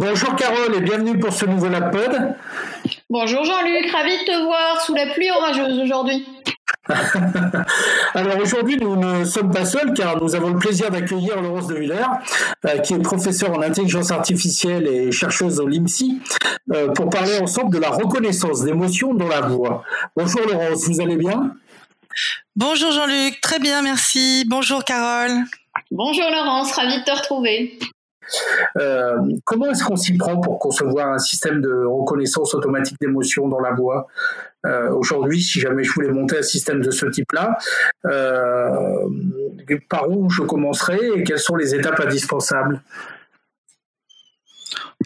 Bonjour Carole et bienvenue pour ce nouvel Pod. Bonjour Jean-Luc, ravi de te voir sous la pluie orageuse aujourd'hui. Alors aujourd'hui, nous ne sommes pas seuls car nous avons le plaisir d'accueillir Laurence de Villers, euh, qui est professeure en intelligence artificielle et chercheuse au LIMSI, euh, pour parler ensemble de la reconnaissance d'émotions dans la voix. Bonjour Laurence, vous allez bien? Bonjour Jean-Luc, très bien, merci. Bonjour Carole. Bonjour Laurence, ravi de te retrouver. Euh, comment est-ce qu'on s'y prend pour concevoir un système de reconnaissance automatique d'émotions dans la voix euh, Aujourd'hui, si jamais je voulais monter un système de ce type-là, euh, par où je commencerai et quelles sont les étapes indispensables?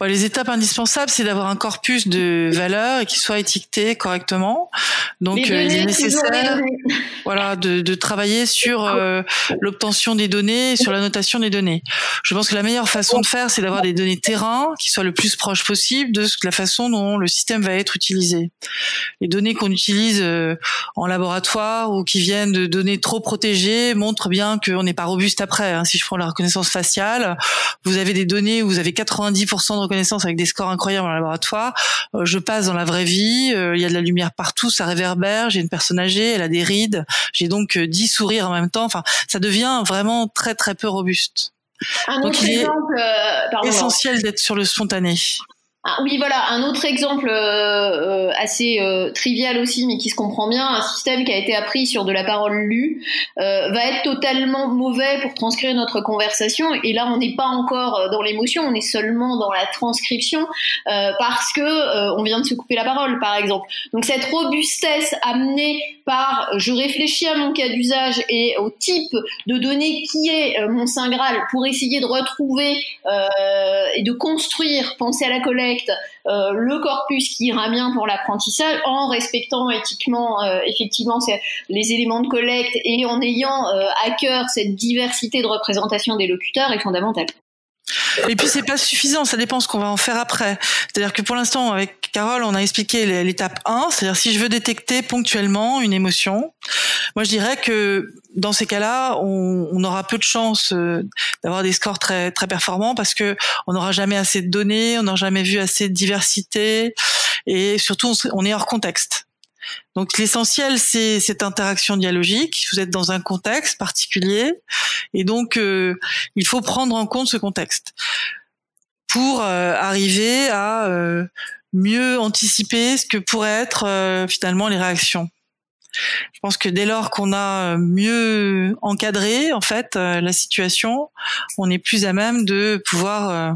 Les étapes indispensables, c'est d'avoir un corpus de valeurs et qui soit étiqueté correctement. Donc, euh, il est nécessaire, voilà, de, de, travailler sur euh, l'obtention des données, sur la notation des données. Je pense que la meilleure façon de faire, c'est d'avoir des données terrain qui soient le plus proche possible de la façon dont le système va être utilisé. Les données qu'on utilise euh, en laboratoire ou qui viennent de données trop protégées montrent bien qu'on n'est pas robuste après. Hein. Si je prends la reconnaissance faciale, vous avez des données où vous avez 90% de reconnaissance avec des scores incroyables en laboratoire. Euh, je passe dans la vraie vie, euh, il y a de la lumière partout, ça réverbère, j'ai une personne âgée, elle a des rides, j'ai donc 10 euh, sourires en même temps. Enfin, ça devient vraiment très très peu robuste. donc il est essentiel d'être sur le spontané. Ah, oui, voilà, un autre exemple euh, euh, assez euh, trivial aussi, mais qui se comprend bien, un système qui a été appris sur de la parole lue va être totalement mauvais pour transcrire notre conversation. Et là, on n'est pas encore dans l'émotion, on est seulement dans la transcription parce que on vient de se couper la parole, par exemple. Donc cette robustesse amenée par je réfléchis à mon cas d'usage et au type de données qui est mon saint graal pour essayer de retrouver et de construire, penser à la euh, le corpus qui ira bien pour l'apprentissage en respectant éthiquement euh, effectivement les éléments de collecte et en ayant euh, à cœur cette diversité de représentation des locuteurs est fondamental. Et puis c'est pas suffisant, ça dépend ce qu'on va en faire après. C'est-à-dire que pour l'instant avec Carole, on a expliqué l'étape 1, c'est-à-dire si je veux détecter ponctuellement une émotion, moi je dirais que dans ces cas-là, on, aura peu de chances euh, d'avoir des scores très très performants parce que on n'aura jamais assez de données, on n'aura jamais vu assez de diversité et surtout on est hors contexte. Donc l'essentiel, c'est cette interaction dialogique. Vous êtes dans un contexte particulier, et donc euh, il faut prendre en compte ce contexte pour euh, arriver à euh, mieux anticiper ce que pourraient être finalement les réactions. Je pense que dès lors qu'on a mieux encadré en fait la situation, on est plus à même de pouvoir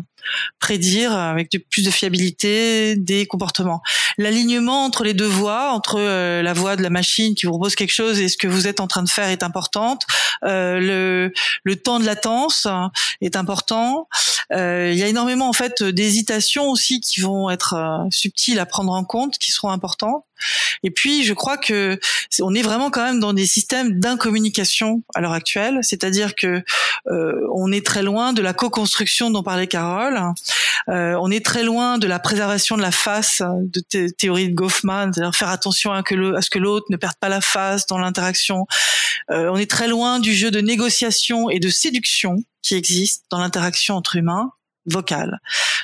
prédire avec plus de fiabilité des comportements. L'alignement entre les deux voix, entre euh, la voix de la machine qui vous propose quelque chose et ce que vous êtes en train de faire est importante. Euh, le, le temps de latence est important. Euh, il y a énormément en fait d'hésitations aussi qui vont être subtiles à prendre en compte, qui seront importantes. Et puis, je crois que on est vraiment quand même dans des systèmes d'incommunication à l'heure actuelle, c'est-à-dire que euh, on est très loin de la co-construction dont parlait Carole. Euh, on est très loin de la préservation de la face de théorie de Goffman, c'est-à-dire faire attention à ce que l'autre ne perde pas la face dans l'interaction. Euh, on est très loin du jeu de négociation et de séduction qui existe dans l'interaction entre humains vocale.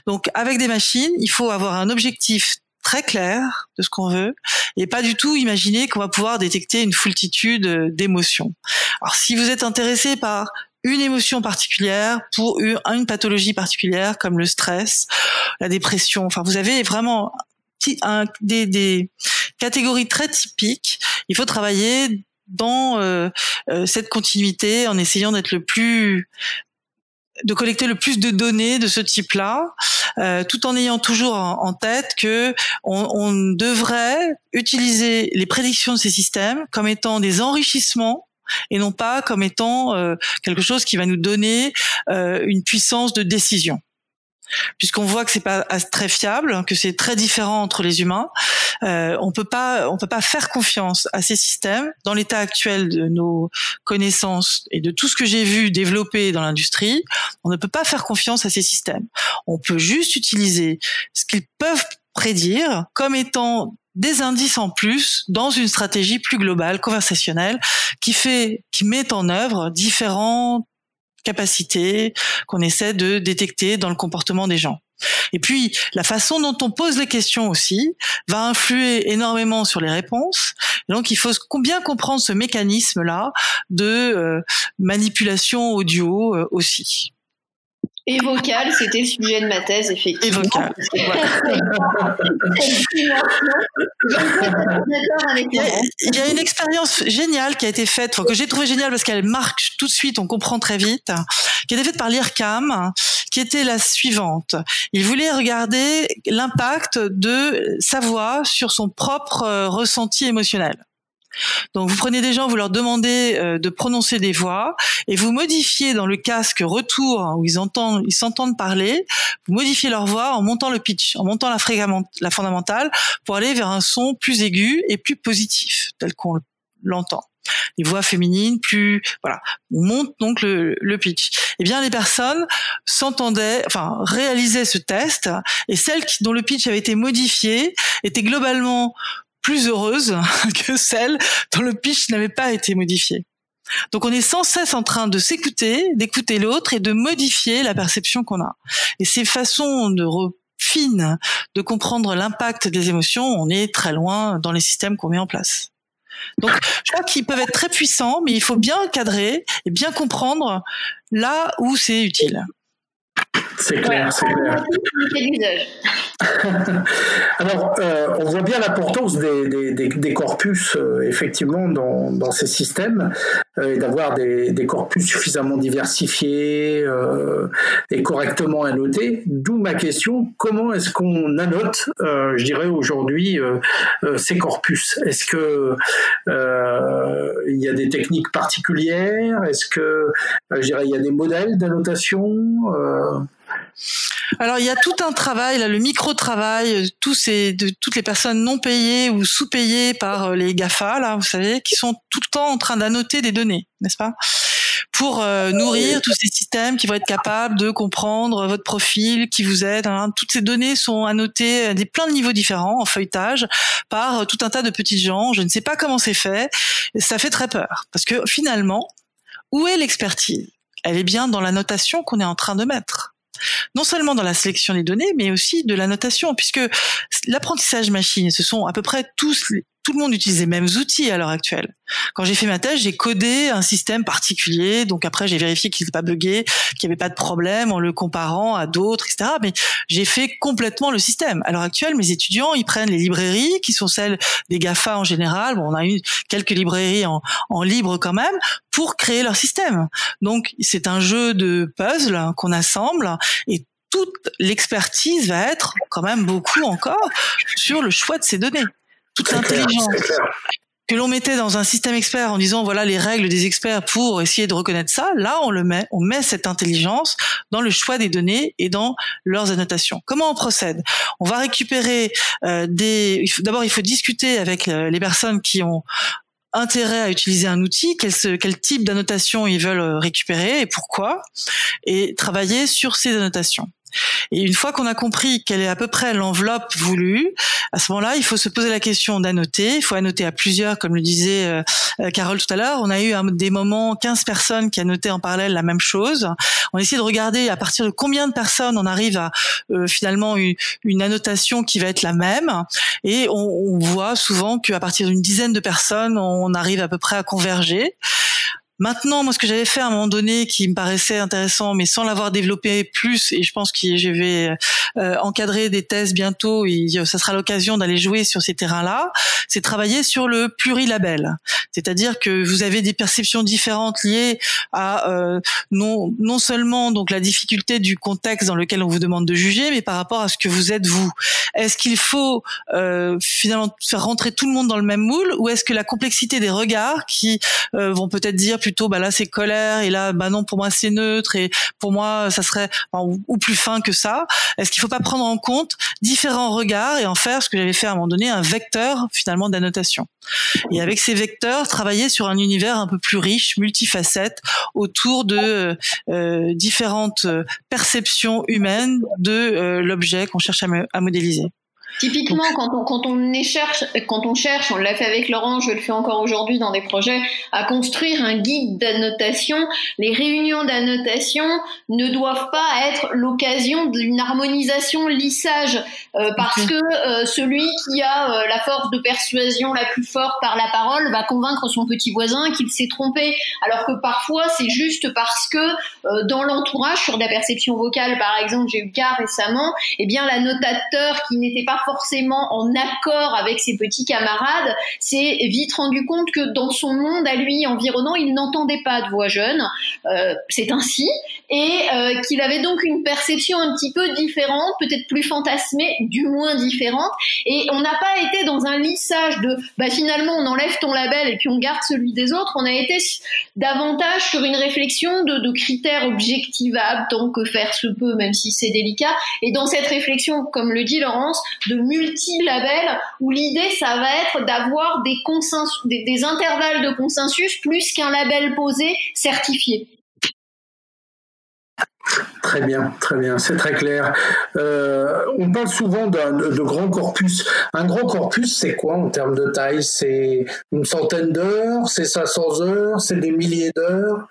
Donc avec des machines, il faut avoir un objectif très clair de ce qu'on veut et pas du tout imaginer qu'on va pouvoir détecter une foultitude d'émotions. Alors si vous êtes intéressé par une émotion particulière pour une pathologie particulière comme le stress, la dépression, enfin vous avez vraiment des catégories très typiques. Il faut travailler dans euh, euh, cette continuité en essayant d'être le plus de collecter le plus de données de ce type-là, euh, tout en ayant toujours en, tête que on, on, devrait utiliser les prédictions de ces systèmes comme étant des enrichissements et non pas comme étant euh, quelque chose qui va nous donner euh, une puissance de décision puisqu'on voit que c'est pas très fiable, que c'est très différent entre les humains. Euh, on peut pas, on peut pas faire confiance à ces systèmes dans l'état actuel de nos connaissances et de tout ce que j'ai vu développer dans l'industrie. On ne peut pas faire confiance à ces systèmes. On peut juste utiliser ce qu'ils peuvent prédire comme étant des indices en plus dans une stratégie plus globale, conversationnelle, qui fait, qui met en œuvre différents capacités qu'on essaie de détecter dans le comportement des gens. Et puis, la façon dont on pose les questions aussi va influer énormément sur les réponses. donc, il faut bien comprendre ce mécanisme-là de euh, manipulation audio euh, aussi. Et vocal, c'était le sujet de ma thèse, effectivement. Et vocal. il, y a, une expérience géniale qui a été faite, que j'ai trouvé géniale parce qu'elle marque tout de suite, on comprend très vite, qui a été faite par l'IRCAM, qui était la suivante. Il voulait regarder l'impact de sa voix sur son propre euh, ressenti émotionnel. Donc vous prenez des gens, vous leur demandez euh, de prononcer des voix et vous modifiez dans le casque retour où ils entendent, ils s'entendent parler, vous modifiez leur voix en montant le pitch, en montant la, la fondamentale pour aller vers un son plus aigu et plus positif tel qu'on l'entend. Les voix féminines plus voilà on monte donc le, le pitch. Eh bien les personnes s'entendaient enfin réalisaient ce test et celles dont le pitch avait été modifié étaient globalement plus heureuse que celle dont le pitch n'avait pas été modifié. Donc on est sans cesse en train de s'écouter, d'écouter l'autre et de modifier la perception qu'on a. Et ces façons de fines de comprendre l'impact des émotions, on est très loin dans les systèmes qu'on met en place. Donc je crois qu'ils peuvent être très puissants, mais il faut bien cadrer et bien comprendre là où c'est utile. C'est clair, c'est clair. Alors, euh, on voit bien l'importance des, des, corpus, euh, effectivement, dans, dans, ces systèmes, euh, et d'avoir des, corpus suffisamment diversifiés et correctement annotés. D'où ma question, comment est-ce qu'on annote, je dirais aujourd'hui, ces corpus? Est-ce que il y a des techniques particulières? Est-ce que, je dirais, il y a des modèles d'annotation alors il y a tout un travail, là, le micro-travail, tous ces, de toutes les personnes non payées ou sous-payées par euh, les GAFA, là, vous savez, qui sont tout le temps en train d'annoter des données, n'est-ce pas? Pour euh, nourrir tous ces systèmes qui vont être capables de comprendre votre profil, qui vous êtes. Hein. Toutes ces données sont annotées à des plein de niveaux différents en feuilletage par euh, tout un tas de petits gens. Je ne sais pas comment c'est fait. Ça fait très peur parce que finalement, où est l'expertise? Elle est bien dans la notation qu'on est en train de mettre non seulement dans la sélection des données, mais aussi de la notation, puisque l'apprentissage machine, ce sont à peu près tous tout le monde utilise les mêmes outils à l'heure actuelle. Quand j'ai fait ma thèse, j'ai codé un système particulier, donc après j'ai vérifié qu'il n'était pas buggé, qu'il n'y avait pas de problème en le comparant à d'autres, etc. Mais j'ai fait complètement le système. À l'heure actuelle, mes étudiants, ils prennent les librairies qui sont celles des GAFA en général. Bon, on a eu quelques librairies en, en libre quand même pour créer leur système. Donc c'est un jeu de puzzle qu'on assemble et toute l'expertise va être quand même beaucoup encore sur le choix de ces données toute l'intelligence que l'on mettait dans un système expert en disant voilà les règles des experts pour essayer de reconnaître ça, là on le met, on met cette intelligence dans le choix des données et dans leurs annotations. Comment on procède? On va récupérer euh, des. D'abord, il faut discuter avec euh, les personnes qui ont intérêt à utiliser un outil, quel, quel type d'annotation ils veulent euh, récupérer et pourquoi, et travailler sur ces annotations. Et une fois qu'on a compris quelle est à peu près l'enveloppe voulue, à ce moment-là, il faut se poser la question d'annoter. Il faut annoter à plusieurs, comme le disait euh, euh, Carole tout à l'heure. On a eu des moments, 15 personnes qui annotaient en parallèle la même chose. On essaie de regarder à partir de combien de personnes on arrive à euh, finalement une, une, annotation qui va être la même. Et on, on voit souvent qu'à partir d'une dizaine de personnes, on arrive à peu près à converger. Maintenant, moi, ce que j'avais fait à un moment donné, qui me paraissait intéressant, mais sans l'avoir développé plus, et je pense que je vais euh, encadrer des thèses bientôt, et ça sera l'occasion d'aller jouer sur ces terrains-là, c'est travailler sur le plurilabel. C'est-à-dire que vous avez des perceptions différentes liées à euh, non, non seulement donc la difficulté du contexte dans lequel on vous demande de juger, mais par rapport à ce que vous êtes vous. Est-ce qu'il faut euh, finalement faire rentrer tout le monde dans le même moule, ou est-ce que la complexité des regards qui vont peut-être dire plutôt bah là c'est colère et là bah non pour moi c'est neutre et pour moi ça serait ou, plus fin que ça. Est-ce qu'il faut pas prendre en compte différents regards et en faire ce que j'avais fait à un moment donné un vecteur finalement d'annotation? Et avec ces vecteurs travailler sur un univers un peu plus riche, multifacette autour de euh, différentes perceptions humaines de euh, l'objet qu'on cherche à modéliser. Typiquement, quand on, quand on cherche, quand on cherche, on l'a fait avec Laurent, je le fais encore aujourd'hui dans des projets, à construire un guide d'annotation, les réunions d'annotation ne doivent pas être l'occasion d'une harmonisation lissage, euh, parce que euh, celui qui a euh, la force de persuasion la plus forte par la parole va convaincre son petit voisin qu'il s'est trompé, alors que parfois c'est juste parce que dans l'entourage, sur la perception vocale par exemple, j'ai eu le cas récemment, eh bien l'annotateur qui n'était pas forcément en accord avec ses petits camarades s'est vite rendu compte que dans son monde à lui environnant, il n'entendait pas de voix jeune. Euh, c'est ainsi. Et euh, qu'il avait donc une perception un petit peu différente, peut-être plus fantasmée, du moins différente. Et on n'a pas été dans un lissage de bah finalement on enlève ton label et puis on garde celui des autres. On a été davantage sur une réflexion de, de critères objectivables tant que faire se peut, même si c'est délicat. Et dans cette réflexion, comme le dit Laurence, de multi-labels où l'idée, ça va être d'avoir des, des, des intervalles de consensus plus qu'un label posé certifié. Très bien, très bien, c'est très clair. Euh, on parle souvent de, de grands corpus. Un grand corpus, c'est quoi en termes de taille? C'est une centaine d'heures? C'est 500 heures? C'est des milliers d'heures?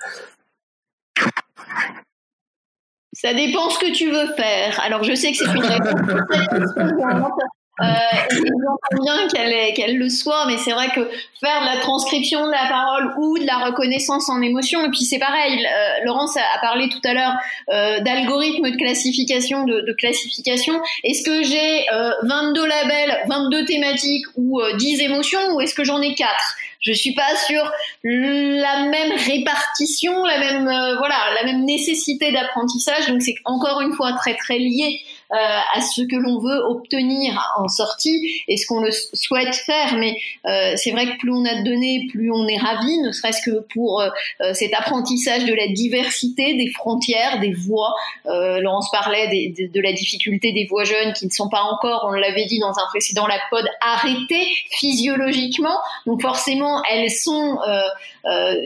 Ça dépend ce que tu veux faire. Alors, je sais que c'est une réponse. Euh, j'entends bien qu'elle le soit, mais c'est vrai que faire de la transcription de la parole ou de la reconnaissance en émotion, et puis c'est pareil, euh, Laurence a, parlé tout à l'heure euh, d'algorithmes de classification, de, de classification. Est-ce que j'ai euh, 22 labels, 22 thématiques ou 10 euh, émotions, ou est-ce que j'en ai 4 je suis pas sur la même répartition, la même euh, voilà, la même nécessité d'apprentissage. Donc c'est encore une fois très très lié euh, à ce que l'on veut obtenir en sortie et ce qu'on le souhaite faire. Mais euh, c'est vrai que plus on a de données, plus on est ravi, ne serait-ce que pour euh, cet apprentissage de la diversité des frontières, des voix. Laurence parlait des, de, la difficulté des voix jeunes qui ne sont pas encore, on l'avait dit dans un précédent la pod, arrêtées physiologiquement. Donc forcément, elles sont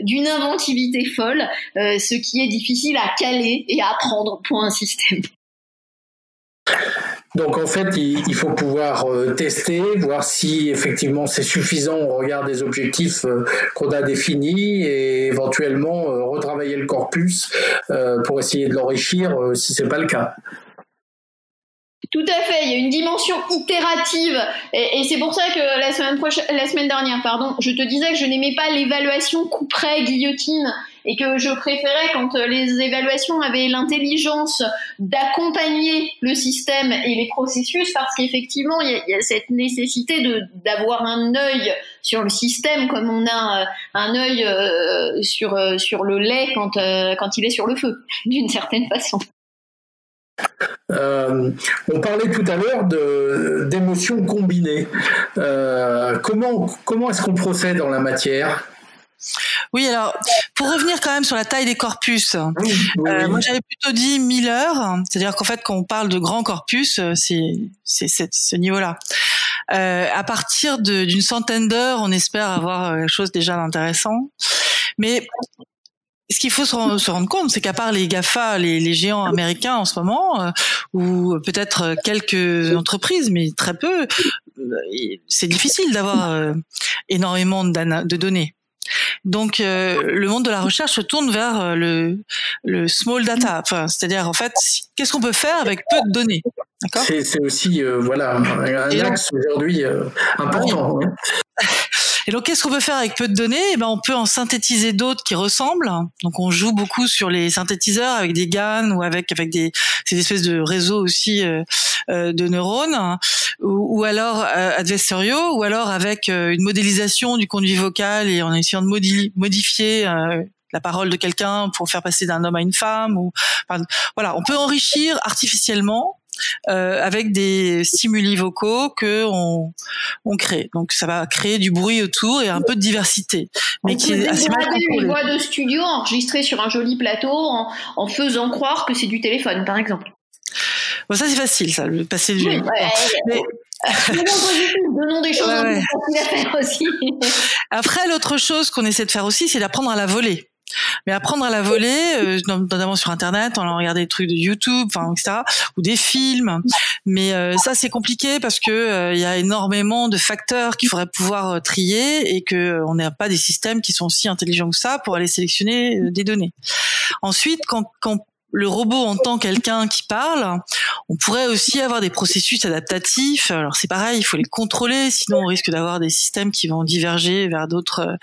d'une inventivité folle, ce qui est difficile à caler et à apprendre pour un système. Donc en fait, il, faut pouvoir euh, tester, voir si effectivement c'est suffisant au regard des objectifs euh, qu'on a définis et éventuellement euh, retravailler le corpus pour essayer de l'enrichir si c'est pas le cas. Tout à fait, il y a une dimension itérative et, c'est pour ça que la semaine la semaine dernière, pardon, je te disais que je n'aimais pas l'évaluation couperet guillotine et que je préférais quand euh, les évaluations avaient l'intelligence d'accompagner le système et les processus parce qu'effectivement il y, a cette nécessité d'avoir un œil sur le système comme on a euh, un œil euh, sur sur le lait quand quand il est sur le feu d'une certaine façon. On parlait tout à l'heure d'émotions combinées. Comment comment est-ce qu'on procède en la matière? Oui, alors pour revenir quand même sur la taille des corpus, euh, moi j'avais plutôt dit 1000 heures, c'est-à-dire qu'en fait quand on parle de grand corpus, c'est c'est ce niveau-là. à partir d'une centaine d'heures, on espère avoir quelque chose déjà d'intéressant. Mais ce qu'il faut se, rendre compte, c'est qu'à part les GAFA, les, géants américains en ce moment, euh, ou peut-être quelques entreprises, mais très peu, euh, c'est difficile d'avoir euh, énormément de, données. Donc, le monde de la recherche se tourne vers le, le small data, enfin, c'est-à-dire en fait, qu'est-ce qu'on peut faire avec peu de données C'est aussi voilà un axe aujourd'hui important. Et donc, qu'est-ce qu'on peut faire avec peu de données? Eh ben, On peut en synthétiser d'autres qui ressemblent. Donc, on joue beaucoup sur les synthétiseurs avec des GAN ou avec avec des ces espèces de réseaux aussi euh, euh de neurones, ou, alors euh, adversariaux, ou alors avec euh, une modélisation du conduit vocal et en essayant de modifier euh, la parole de quelqu'un pour faire passer d'un homme à une femme. Ou, voilà, on peut enrichir artificiellement euh, avec des stimuli vocaux que on, on crée. Donc ça va créer du bruit autour et un peu de diversité, mais qui est assez mal une voix de studio enregistrée sur un joli plateau en, en faisant croire que c'est du téléphone, par exemple. Bon, ça c'est facile, ça, le passer du. Oui, mais... Donnons des choses ouais, ouais. aussi. Après, l'autre chose qu'on essaie de faire aussi, c'est d'apprendre à la voler. Mais apprendre à la voler, euh, notamment sur Internet, on a regardé des trucs de YouTube, enfin etc., ou des films. Mais euh, ça c'est compliqué parce que euh, il y a énormément de facteurs qu'il faudrait pouvoir trier et que on n'a pas des systèmes qui sont aussi intelligents que ça pour aller sélectionner des données. Ensuite, quand, quand le robot entend quelqu'un qui parle, on pourrait aussi avoir des processus adaptatifs. Alors c'est pareil, il faut les contrôler, sinon on risque d'avoir des systèmes qui vont diverger vers d'autres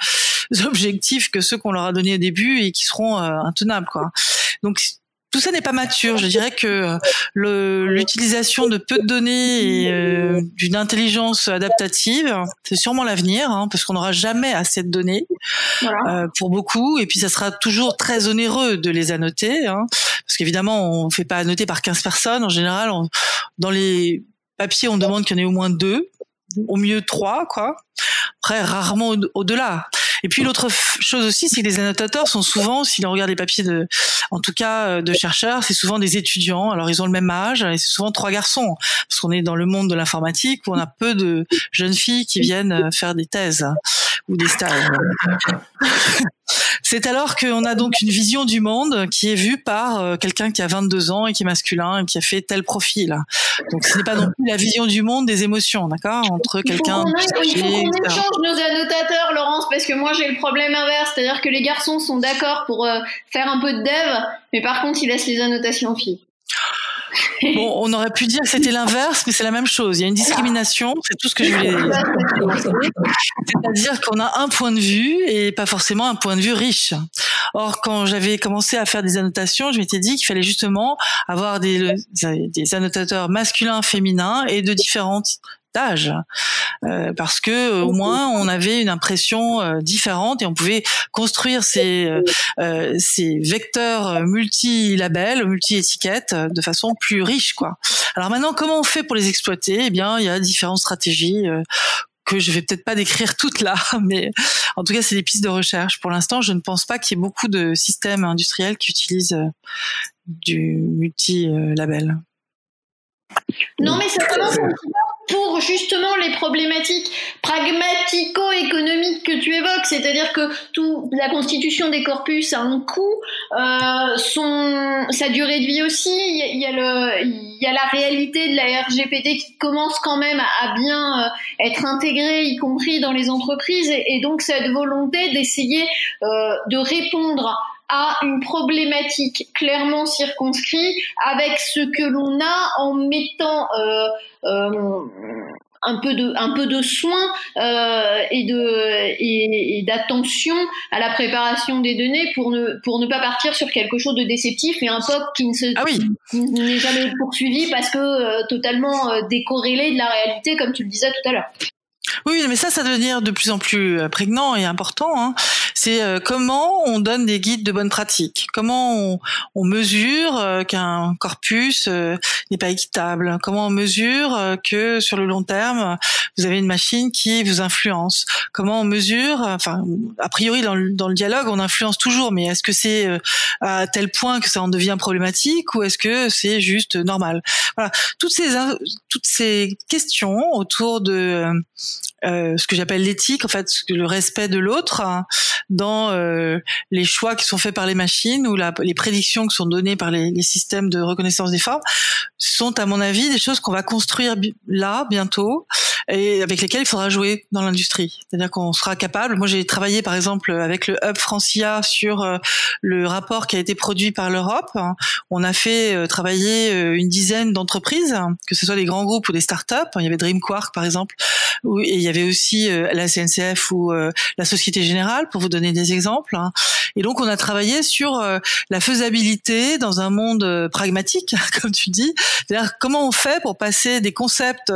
euh, objectifs que ceux qu'on leur a donnés au début et qui seront euh, intenables. Quoi. Donc tout ça n'est pas mature. Je dirais que l'utilisation de peu de données et euh, d'une intelligence adaptative, c'est sûrement l'avenir, hein, parce qu'on n'aura jamais assez de données euh, pour beaucoup, et puis ça sera toujours très onéreux de les annoter, hein, parce qu'évidemment, on ne fait pas annoter par 15 personnes. En général, dans les papiers, on demande qu'il y en ait au moins deux, au mieux trois, quoi. Après, rarement au-delà. Et puis l'autre chose aussi, c'est que les annotateurs sont souvent, si l'on regarde les papiers de, en tout cas euh, de chercheurs, c'est souvent des étudiants. Alors ils ont le même âge et c'est souvent trois garçons, parce qu'on est dans le monde de l'informatique où on a peu de jeunes filles qui viennent euh, faire des thèses ou des stages. C'est alors qu'on a donc une vision du monde qui est vue par euh, quelqu'un qui a 22 ans et qui est masculin et qui a fait tel profil. Donc ce n'est pas non plus la vision du monde des émotions, d'accord? Entre quelqu'un... Il faut qu'on échange nos annotateurs, Laurence, parce que moi j'ai le problème inverse, c'est-à-dire que les garçons sont d'accord pour euh, faire un peu de dev, mais par contre ils laissent les annotations aux filles. Bon, on aurait pu dire que c'était l'inverse, mais c'est la même chose. Il y a une discrimination, c'est tout ce que je voulais dire. C'est-à-dire qu'on a un point de vue et pas forcément un point de vue riche. Or, quand j'avais commencé à faire des annotations, je m'étais dit qu'il fallait justement avoir des, des annotateurs masculins, féminins et de différentes euh, parce que euh, au moins on avait une impression euh, différente et on pouvait construire ces ces vecteurs multi-labels, multi-étiquettes de façon plus riche quoi. Alors maintenant comment on fait pour les exploiter? Eh bien, il y a différentes stratégies que je vais peut-être pas décrire toutes là, mais en tout cas, c'est des pistes de recherche. Pour l'instant, je ne pense pas qu'il y ait beaucoup de systèmes industriels qui utilisent du multi-label. Non, mais ça commence pour justement les problématiques pragmatico-économiques que tu évoques, c'est-à-dire que tout la constitution des corpus a un coût, euh, son sa durée de vie aussi. Il y a, le il y a la réalité de la RGPD qui commence quand même à, bien euh, être intégrée, y compris dans les entreprises, et, donc cette volonté d'essayer euh, de répondre à une problématique clairement circonscrite avec ce que l'on a en mettant euh, euh, un peu de un peu de soin euh, et de et, d'attention à la préparation des données pour ne pour ne pas partir sur quelque chose de déceptif et un POC qui ne se ah n'est jamais poursuivi parce que euh, totalement euh, décorrélé de la réalité comme tu le disais tout à l'heure. Oui, mais ça, ça devenir de plus en plus euh, prégnant et important. Hein. C'est euh, comment on donne des guides de bonne pratique, comment on, mesure euh, qu'un corpus n'est pas équitable, comment on mesure que sur le long terme, vous avez une machine qui vous influence, comment on mesure, enfin, a priori dans le, dans le dialogue, on influence toujours, mais est-ce que c'est à tel point que ça en devient problématique ou est-ce que c'est juste normal? Voilà, toutes ces toutes ces questions autour de euh, ce que j'appelle l'éthique, en fait, le respect de l'autre hein, dans euh, les choix qui sont faits par les machines ou les prédictions qui sont données par les, les, systèmes de reconnaissance des formes, sont à mon avis des choses qu'on va construire là bientôt et avec lesquelles il faudra jouer dans l'industrie. C'est-à-dire qu'on sera capable. Moi, j'ai travaillé par exemple avec le Hub Francia sur euh, le rapport qui a été produit par l'Europe. On a fait travailler une dizaine d'entreprises, que ce soit des grands groupes ou des startups. Il y avait Dreamquark par exemple, et il y avait aussi euh, la CNCF ou euh, la Société Générale, pour vous donner des exemples. Hein. Et donc, on a travaillé sur euh, la faisabilité dans un monde pragmatique, comme tu dis. C'est-à-dire comment on fait pour passer des concepts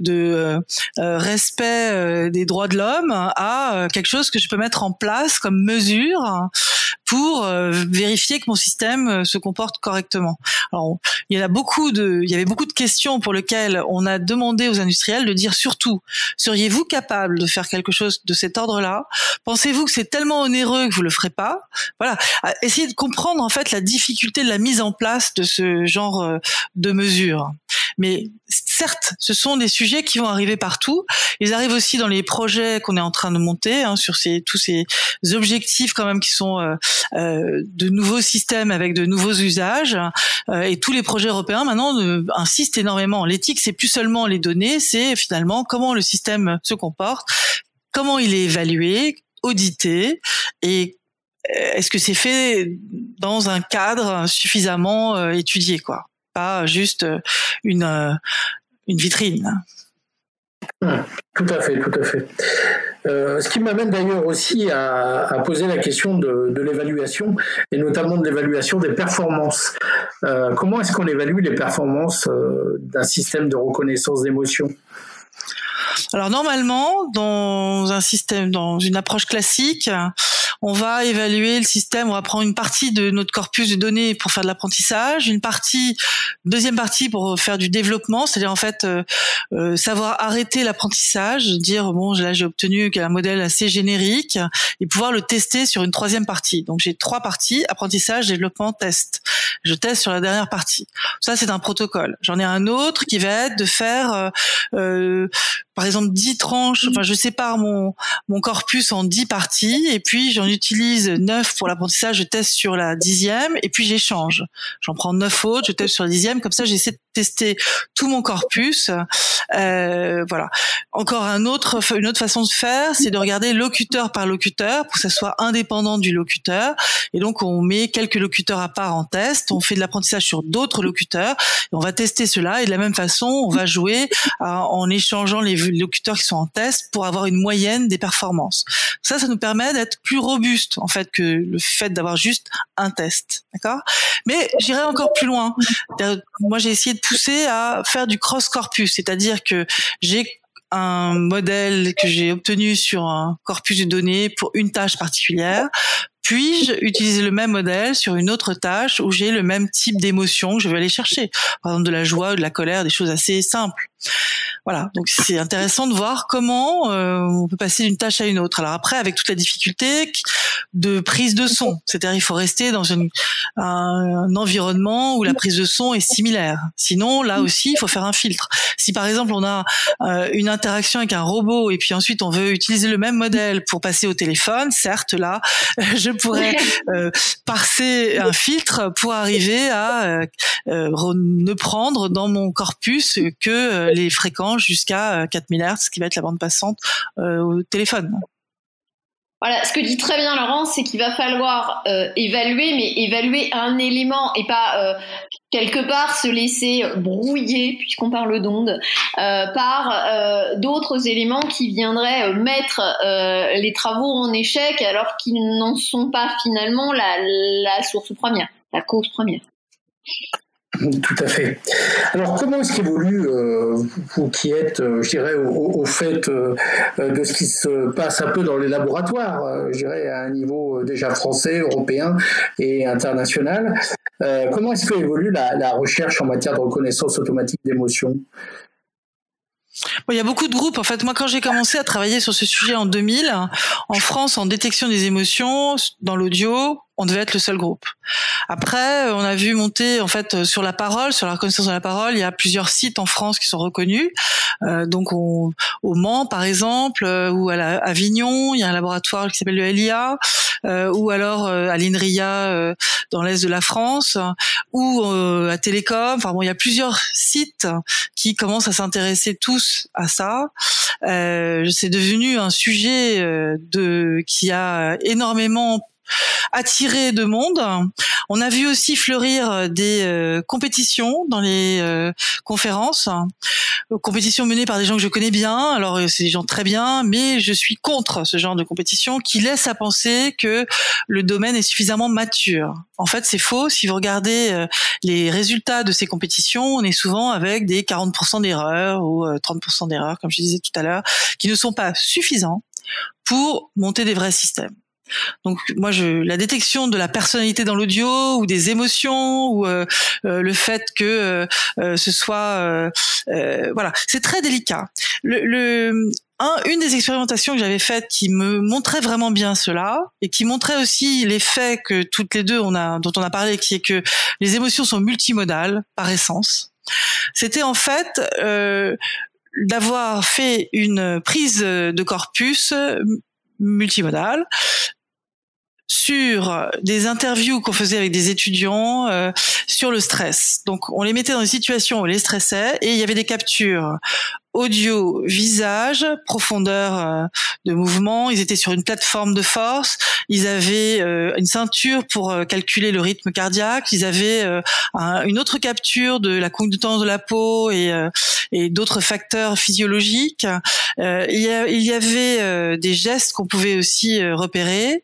de respect des droits de l'homme à quelque chose que je peux mettre en place comme mesure pour vérifier que mon système se comporte correctement. Alors, il y a beaucoup de, il y avait beaucoup de questions pour lesquelles on a demandé aux industriels de dire surtout, seriez-vous capable de faire quelque chose de cet ordre-là? Pensez-vous que c'est tellement onéreux que vous le ferez pas? Voilà, essayez de comprendre en fait la difficulté de la mise en place de ce genre euh, de mesures. Mais certes, ce sont des sujets qui vont arriver partout. Ils arrivent aussi dans les projets qu'on est en train de monter hein, sur ces, tous ces objectifs quand même qui sont euh, euh, de nouveaux systèmes avec de nouveaux usages. Euh, et tous les projets européens maintenant insistent énormément. L'éthique, c'est plus seulement les données, c'est finalement comment le système se comporte, comment il est évalué, audité et est-ce que c'est fait dans un cadre suffisamment étudié, quoi Pas juste une une vitrine. Tout à fait, tout à fait. Euh, ce qui m'amène d'ailleurs aussi à, poser la question de, l'évaluation, et notamment de l'évaluation des performances. Euh, comment est-ce qu'on évalue les performances euh, d'un système de reconnaissance d'émotion? Alors normalement, dans un système, dans une approche classique, on va évaluer le système, on va prendre une partie de notre corpus de données pour faire de l'apprentissage, une partie, deuxième partie pour faire du développement, c'est-à-dire en fait euh, euh, savoir arrêter l'apprentissage, dire bon là j'ai obtenu un modèle assez générique et pouvoir le tester sur une troisième partie. Donc j'ai trois parties apprentissage, développement, test. Je teste sur la dernière partie. Ça c'est un protocole. J'en ai un autre qui va être de faire euh, par exemple 10 tranches, enfin je sépare mon mon corpus en 10 parties et puis j'en utilise 9 pour l'apprentissage, je teste sur la dixième et puis j'échange. J'en prends 9 autres, je teste sur la dixième, comme ça j'essaie de tester tout mon corpus. Euh, voilà. Encore un autre, une autre façon de faire, c'est de regarder locuteur par locuteur pour que ça soit indépendant du locuteur. Et donc on met quelques locuteurs à part en test, on fait de l'apprentissage sur d'autres locuteurs, et on va tester cela et de la même façon on va jouer en échangeant les locuteurs qui sont en test pour avoir une moyenne des performances. Ça, ça nous permet d'être plus robuste en fait que le fait d'avoir juste un test, d'accord? Mais j'irai encore plus loin. Moi, j'ai essayé de pousser à faire du cross corpus, c'est-à-dire que j'ai un modèle que j'ai obtenu sur un corpus de données pour une tâche particulière. Puis-je utiliser le même modèle sur une autre tâche où j'ai le même type d'émotion que je vais aller chercher? Par exemple de la joie ou de la colère, des choses assez simples. Voilà, donc c'est intéressant de voir comment euh, on peut passer d'une tâche à une autre. Alors après, avec toute la difficulté de prise de son, c'est-à-dire il faut rester dans une, un, environnement où la prise de son est similaire. Sinon, là aussi, il faut faire un filtre. Si par exemple on a euh, une interaction avec un robot et puis ensuite on veut utiliser le même modèle pour passer au téléphone, certes là, je pourrais euh, passer un filtre pour arriver à ne prendre dans mon corpus que les fréquences jusqu'à 4000 euh, Hz, qui va être la bande passante euh, au téléphone. Voilà, ce que dit très bien Laurence, c'est qu'il va falloir euh, évaluer, mais évaluer un élément et pas quelque part se laisser brouiller, puisqu'on parle d'ondes, par d'autres éléments qui viendraient mettre les travaux en échec alors qu'ils n'en sont pas finalement la source première, la cause première. Tout à fait. Alors, comment est-ce qu'évolue, euh, vous qui êtes, euh, je dirais, au, fait euh, de ce qui se passe un peu dans les laboratoires, je dirais, à un niveau déjà français, européen et international, comment est-ce qu'évolue la, la recherche en matière de reconnaissance automatique d'émotions? Il y a beaucoup de groupes. En fait, moi, quand j'ai commencé à travailler sur ce sujet en 2000, en France, en détection des émotions, dans l'audio, on devait être le seul groupe. Après, on a vu monter en fait sur la parole, sur la reconnaissance de la parole, il y a plusieurs sites en France qui sont reconnus. Euh, donc au Mans par exemple, euh, ou à Avignon, il y a un laboratoire qui s'appelle le LIA, euh, ou alors à l'INRIA dans l'est de la France, ou à Télécom. Enfin bon, il y a plusieurs sites qui commencent à s'intéresser tous à ça. C'est devenu un sujet de qui a énormément attirer de monde. On a vu aussi fleurir euh, des euh, compétitions dans les euh, conférences, compétitions menées par des gens que je connais bien. Alors c'est des gens très bien, mais je suis contre ce genre de compétition qui laisse à penser que le domaine est suffisamment mature. En fait, c'est faux. Si vous regardez les résultats de ces compétitions, on est souvent avec des 40% d'erreurs ou 30% d'erreurs, comme je disais tout à l'heure, qui ne sont pas suffisants pour monter des vrais systèmes. Donc moi, je, la détection de la personnalité dans l'audio ou des émotions ou euh, euh, le fait que euh, ce soit, voilà, c'est très délicat. Le, un, une des expérimentations que j'avais faites qui me montrait vraiment bien cela et qui montrait aussi l'effet que toutes les deux on a, dont on a parlé, qui est que les émotions sont multimodales par essence. c'était en fait euh, d'avoir fait une prise de corpus multimodale sur des interviews qu'on faisait avec des étudiants euh, sur le stress. Donc on les mettait dans des situations où les stressaient et il y avait des captures audio, visage, profondeur euh, de mouvement. Ils étaient sur une plateforme de force. Ils avaient euh, une ceinture pour calculer le rythme cardiaque. Ils avaient une autre capture de la conductance de la peau et, d'autres facteurs physiologiques. il y avait des gestes qu'on pouvait aussi repérer.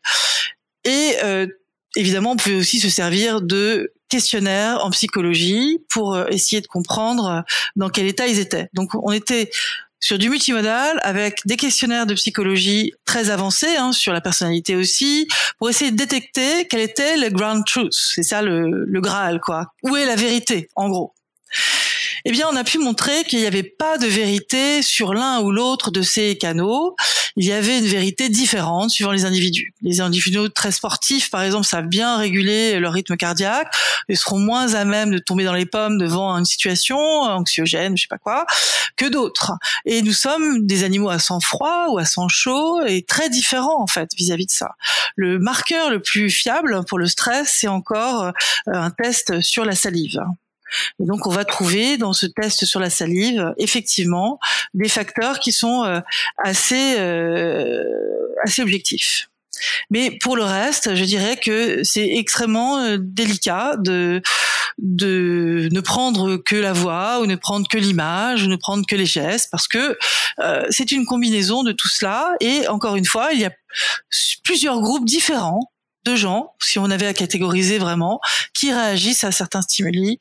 Et euh, évidemment, on pouvait aussi se servir de questionnaires en psychologie pour euh, essayer de comprendre euh, dans quel état ils étaient. Donc on était sur du multimodal avec des questionnaires de psychologie très avancés hein, sur la personnalité aussi pour essayer de détecter quel était le ground truth. C'est ça le, le Graal quoi. Où est la vérité en gros? Eh bien, on a pu montrer qu'il n'y avait pas de vérité sur l'un ou l'autre de ces canaux. Il y avait une vérité différente suivant les individus. Les individus très sportifs, par exemple, savent bien réguler leur rythme cardiaque et seront moins à même de tomber dans les pommes devant une situation anxiogène, je sais pas quoi, que d'autres. Et nous sommes des animaux à sang froid ou à sang chaud et très différents, en fait, vis-à-vis de ça. Le marqueur le plus fiable pour le stress, c'est encore euh, un test sur la salive. Et donc, on va trouver dans ce test sur la salive, effectivement, des facteurs qui sont euh, assez, euh, assez objectifs. Mais pour le reste, je dirais que c'est extrêmement euh, délicat de de ne prendre que la voix ou ne prendre que l'image ou ne prendre que les gestes parce que c'est une combinaison de tout cela et encore une fois, il y a plusieurs groupes différents de gens, si on avait à catégoriser vraiment, qui réagissent à certains stimuli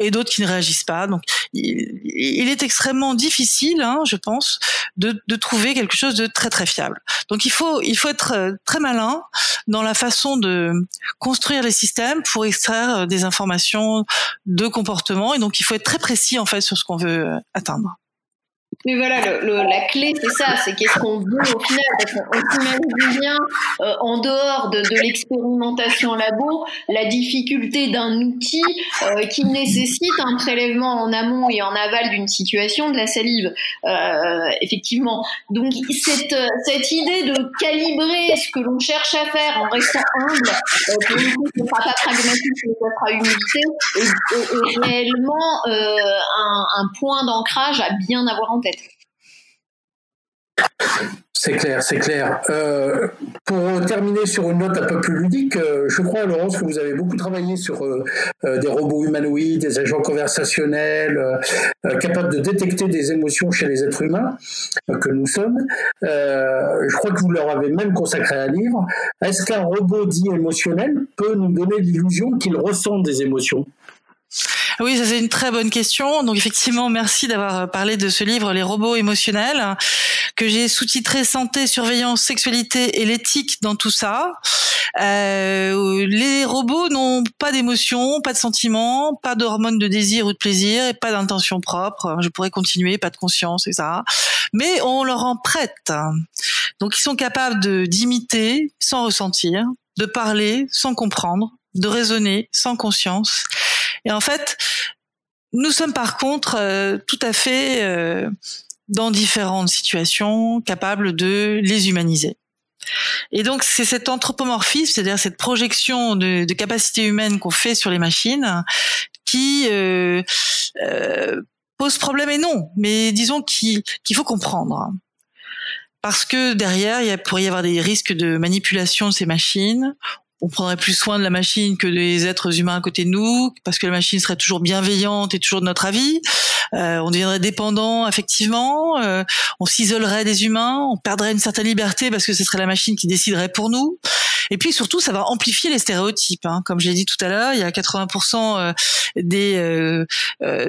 et d'autres qui ne réagissent pas. Donc, il, est extrêmement difficile, hein, je pense, de, de, trouver quelque chose de très très fiable. Donc, il faut il faut être euh, très malin dans la façon de construire les systèmes pour extraire euh, des informations de comportement. Et donc, il faut être très précis en fait sur ce qu'on veut euh, atteindre. Mais voilà, le, la clé, c'est ça, c'est qu'est-ce qu'on veut au final. Parce qu'on bien, euh, en dehors de, de l'expérimentation labo, la difficulté d'un outil euh, qui nécessite un prélèvement en amont et en aval d'une situation de la salive, euh, effectivement. Donc cette, cette idée de calibrer ce que l'on cherche à faire en restant humble, euh, pour le coup, ce ne sera pas pragmatique, ça sera humilité, est, réellement euh, un, un point d'ancrage à bien avoir en tête. C'est clair, c'est clair. Euh, pour terminer sur une note un peu plus ludique, euh, je crois, Laurence, que vous avez beaucoup travaillé sur euh, des robots humanoïdes, des agents conversationnels, capables de détecter des émotions chez les êtres humains que nous sommes. je crois que vous leur avez même consacré un livre. Est-ce qu'un robot dit émotionnel peut nous donner l'illusion qu'il ressent des émotions? Oui, ça c'est une très bonne question. Donc effectivement, merci d'avoir parlé de ce livre Les robots émotionnels que j'ai sous-titré Santé, surveillance, sexualité et l'éthique dans tout ça. Euh, les robots n'ont pas d'émotions, pas de sentiments, pas d'hormones de désir ou de plaisir et pas d'intention propre. Je pourrais continuer, pas de conscience, etc. Mais on leur en prête. Donc ils sont capables d'imiter sans ressentir, de parler sans comprendre, de raisonner sans conscience et en fait, nous sommes par contre euh, tout à fait euh, dans différentes situations capables de les humaniser. Et donc c'est cet anthropomorphisme, c'est-à-dire cette projection de, de capacité humaine qu'on fait sur les machines, qui euh, euh pose problème et non, mais disons qu'il faut comprendre. Parce que derrière, il pourrait y avoir des risques de manipulation de ces machines on prendrait plus soin de la machine que des êtres humains à côté de nous, parce que la machine serait toujours bienveillante et toujours de notre avis. Euh, on deviendrait dépendant effectivement, euh, on s'isolerait des humains, on perdrait une certaine liberté parce que ce serait la machine qui déciderait pour nous. Et puis surtout, ça va amplifier les stéréotypes. Hein. Comme j'ai dit tout à l'heure, il y a 80% euh, des euh,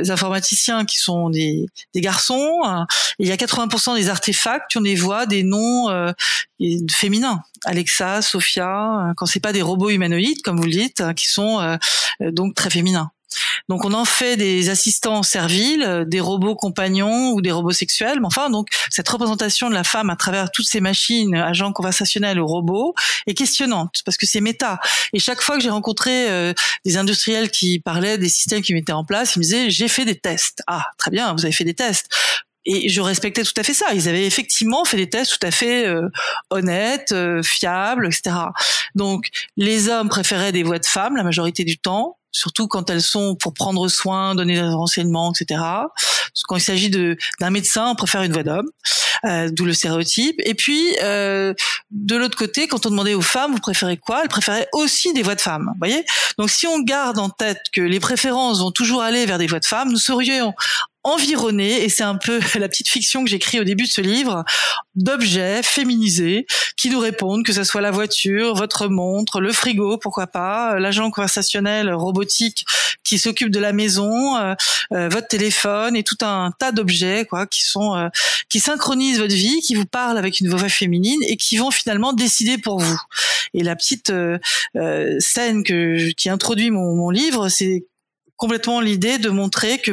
informaticiens qui sont des, des garçons, hein. il y a 80% des artefacts qui ont des voix, des noms féminins. Alexa, Sophia, quand c'est pas des robots humanoïdes, comme vous le dites, qui sont donc très féminins. Donc on en fait des assistants serviles, des robots compagnons ou des robots sexuels. Mais enfin, donc cette représentation de la femme à travers toutes ces machines, agents conversationnels ou robots, est questionnante parce que c'est méta. Et chaque fois que j'ai rencontré euh, des industriels qui parlaient des systèmes qui mettaient en place, ils me disaient j'ai fait des tests. Ah, très bien, vous avez fait des tests et je respectais tout à fait ça. Ils avaient effectivement fait des tests tout à fait euh, honnêtes, euh, fiables, etc. Donc, les hommes préféraient des voix de femmes la majorité du temps surtout quand elles sont pour prendre soin, donner des renseignements, etc. Quand il s'agit d'un médecin, on préfère une voix d'homme, euh, d'où le stéréotype. Et puis euh, de l'autre côté, quand on demandait aux femmes, vous préférez quoi? Elles préféraient aussi des voix de femmes. Voyez? Donc si on garde en tête que les préférences vont toujours aller vers des voix de femmes, nous serions environné, et c'est un peu la petite fiction que j'écris au début de ce livre, d'objets féminisés qui nous répondent, que ce soit la voiture, votre montre, le frigo, pourquoi pas, l'agent conversationnel robotique qui s'occupe de la maison, euh, euh, votre téléphone et tout un tas d'objets quoi qui sont euh, qui synchronisent votre vie, qui vous parlent avec une voix féminine et qui vont finalement décider pour vous. Et la petite scène que qui introduit mon, mon livre, c'est complètement l'idée de montrer que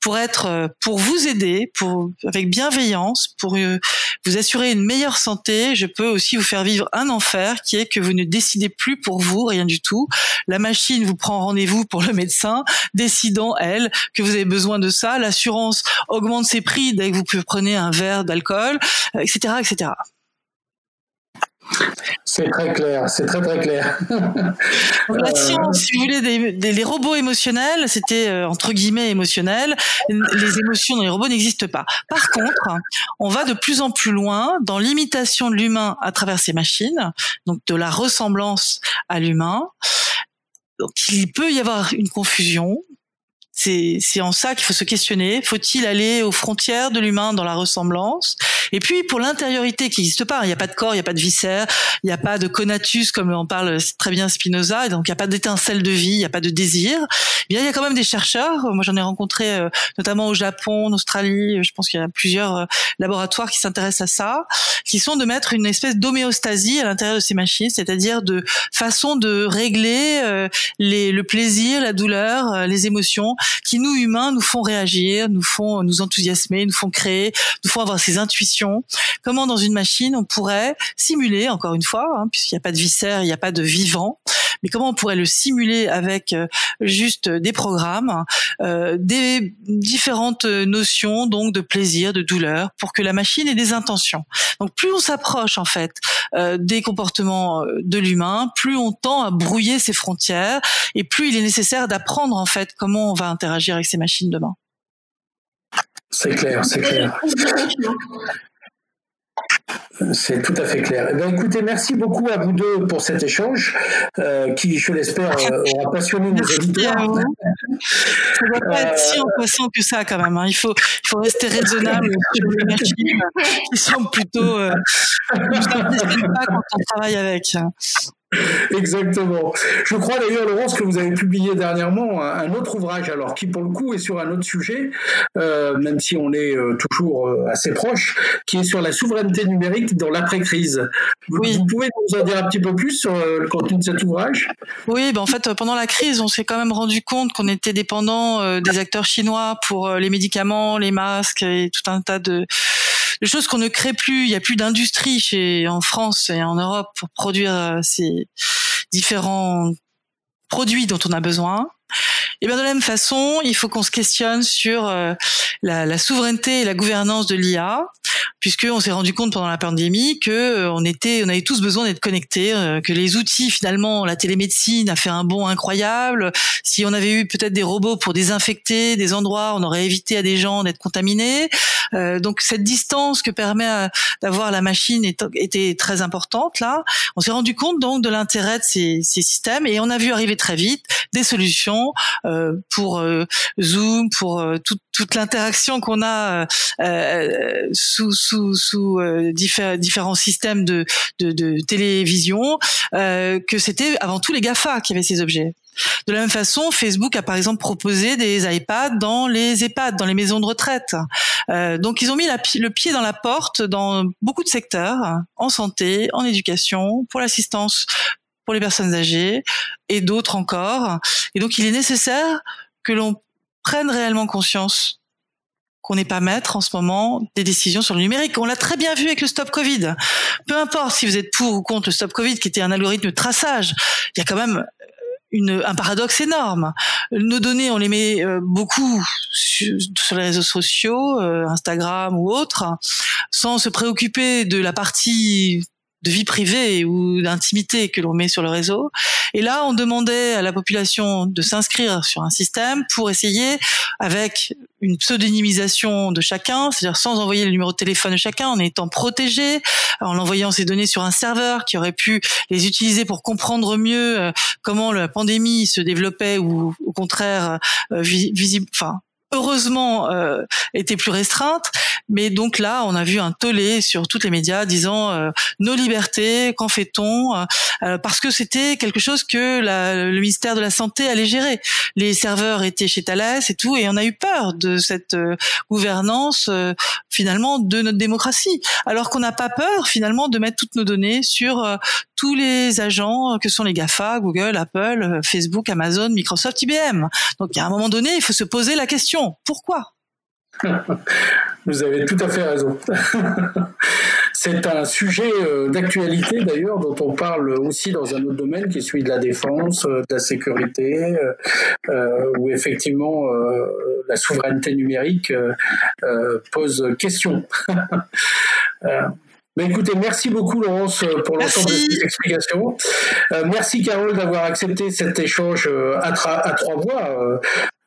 pour être, euh, pour vous aider, pour avec bienveillance, pour euh, vous assurer une meilleure santé, je peux aussi vous faire vivre un enfer qui est que vous ne décidez plus pour vous rien du tout. La machine vous prend rendez-vous pour le médecin, décidant elle que vous avez besoin de ça. L'assurance augmente ses prix dès que vous prenez un verre d'alcool, etc., euh, etc. C'est très clair, c'est très très clair. La science, si vous voulez, des, les robots émotionnels, c'était euh, entre guillemets émotionnel. Les émotions dans les robots n'existent pas. Par contre, on va de plus en plus loin dans l'imitation de l'humain à travers ces machines, donc de la ressemblance à l'humain. Donc il peut y avoir une confusion, c'est en ça qu'il faut se questionner. Faut-il aller aux frontières de l'humain dans la ressemblance? Et puis pour l'intériorité qui n'existe pas, il n'y a pas de corps, il n'y a pas de viscère, il n'y a pas de conatus comme en parle très bien Spinoza, donc il n'y a pas d'étincelle de vie, il n'y a pas de désir. Eh bien il y a quand même des chercheurs. Moi j'en ai rencontré euh, notamment au Japon, en Australie. Je pense qu'il y a plusieurs euh, laboratoires qui s'intéressent à ça, qui sont de mettre une espèce d'homéostasie à l'intérieur de ces machines, c'est-à-dire de façon de régler euh, le plaisir, la douleur, les émotions qui nous humains nous font réagir, nous font nous enthousiasmer, nous font créer, nous font avoir ces intuitions. Comment dans une machine on pourrait simuler, encore une fois, hein, puisqu'il n'y a pas de viscère, il n'y a pas de vivant, mais comment on pourrait le simuler avec euh, juste des programmes, euh, des différentes notions donc de plaisir, de douleur, pour que la machine ait des intentions? Donc plus on s'approche en fait euh, des comportements de l'humain, plus on tend à brouiller ses frontières et plus il est nécessaire d'apprendre en fait comment on va interagir avec ces machines demain. C'est clair, c'est clair. C'est tout à fait clair. Eh bien, écoutez, merci beaucoup à vous deux pour cet échange euh, qui, je l'espère, euh, aura passionné nos auditeurs. Ça ne doit pas être si angoissant que ça quand même. Hein. Il, faut, il faut rester raisonnable sur les machines qui sont plutôt... Euh, pas quand on travaille avec. Exactement. Je crois d'ailleurs, Laurence, que vous avez publié dernièrement un autre ouvrage, alors qui pour le coup est sur un autre sujet, euh, même si on est euh, toujours euh, assez proche, qui est sur la souveraineté numérique dans l'après-crise. Oui. Vous pouvez nous en dire un petit peu plus sur le contenu de cet ouvrage? Oui, ben en fait, pendant la crise, on s'est quand même rendu compte qu'on était dépendant des acteurs chinois pour les médicaments, les masques et tout un tas de, de choses qu'on ne crée plus. Il n'y a plus d'industrie chez en France et en Europe pour produire ces différents produits dont on a besoin. Et bien de la même façon, il faut qu'on se questionne sur euh, la, la, souveraineté et la gouvernance de l'IA, puisque on s'est rendu compte pendant la pandémie que euh, on était, on avait tous besoin d'être connectés, euh, que les outils finalement, la télémédecine a fait un bond incroyable. Si on avait eu peut-être des robots pour désinfecter des endroits, on aurait évité à des gens d'être contaminés. donc cette distance que permet d'avoir la machine était très importante là. On s'est rendu compte donc de l'intérêt de ces, ces systèmes et on a vu arriver très vite des solutions euh, pour euh, Zoom, pour euh, toute l'interaction qu'on a sous, différents systèmes de, télévision, que c'était avant tout les GAFA qui avaient ces objets. De la même façon, Facebook a par exemple proposé des iPads dans les EHPAD, dans les maisons de retraite. Euh, donc ils ont mis le pied dans la porte dans beaucoup de secteurs, en santé, en éducation, pour l'assistance les personnes âgées et d'autres encore. Et donc il est nécessaire que l'on prenne réellement conscience qu'on n'est pas maître en ce moment des décisions sur le numérique. On l'a très bien vu avec le stop Covid. Peu importe si vous êtes pour ou contre le stop Covid, qui était un algorithme de traçage, il y a quand même une, un paradoxe énorme. Nos données, on les met euh, beaucoup sur, les réseaux sociaux, euh, Instagram ou autres, sans se préoccuper de la partie de vie privée ou d'intimité que l'on met sur le réseau. Et là, on demandait à la population de s'inscrire sur un système pour essayer, avec une pseudonymisation de chacun, c'est-à-dire sans envoyer le numéro de téléphone de chacun, en étant protégé, en envoyant ces données sur un serveur qui aurait pu les utiliser pour comprendre mieux euh, comment la pandémie se développait ou au contraire euh, visible, enfin heureusement euh, était plus restreinte. Mais donc là, on a vu un tollé sur toutes les médias disant euh, nos libertés, qu'en fait-on euh, Parce que c'était quelque chose que la, le ministère de la Santé allait gérer. Les serveurs étaient chez Thales et tout, et on a eu peur de cette euh, gouvernance finalement de notre démocratie. Alors qu'on n'a pas peur finalement de mettre toutes nos données sur tous les agents que sont les GAFA, Google, Apple, Facebook, Amazon, Microsoft, IBM. Donc à un moment donné, il faut se poser la question pourquoi? vous avez tout à fait raison. C'est un sujet euh, d'actualité d'ailleurs dont on parle aussi dans un autre domaine qui est celui de la défense, euh, de la sécurité, euh, où effectivement la souveraineté numérique pose question. Écoutez, merci beaucoup Laurence pour l'ensemble de ces explications. Euh, merci Carole d'avoir accepté cet échange à, à, trois voix. Euh,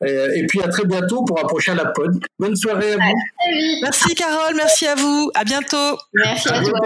et puis à très bientôt pour un prochain Lapod. Bonne soirée à vous. Merci Carole, merci à vous. À bientôt. Merci à, toi.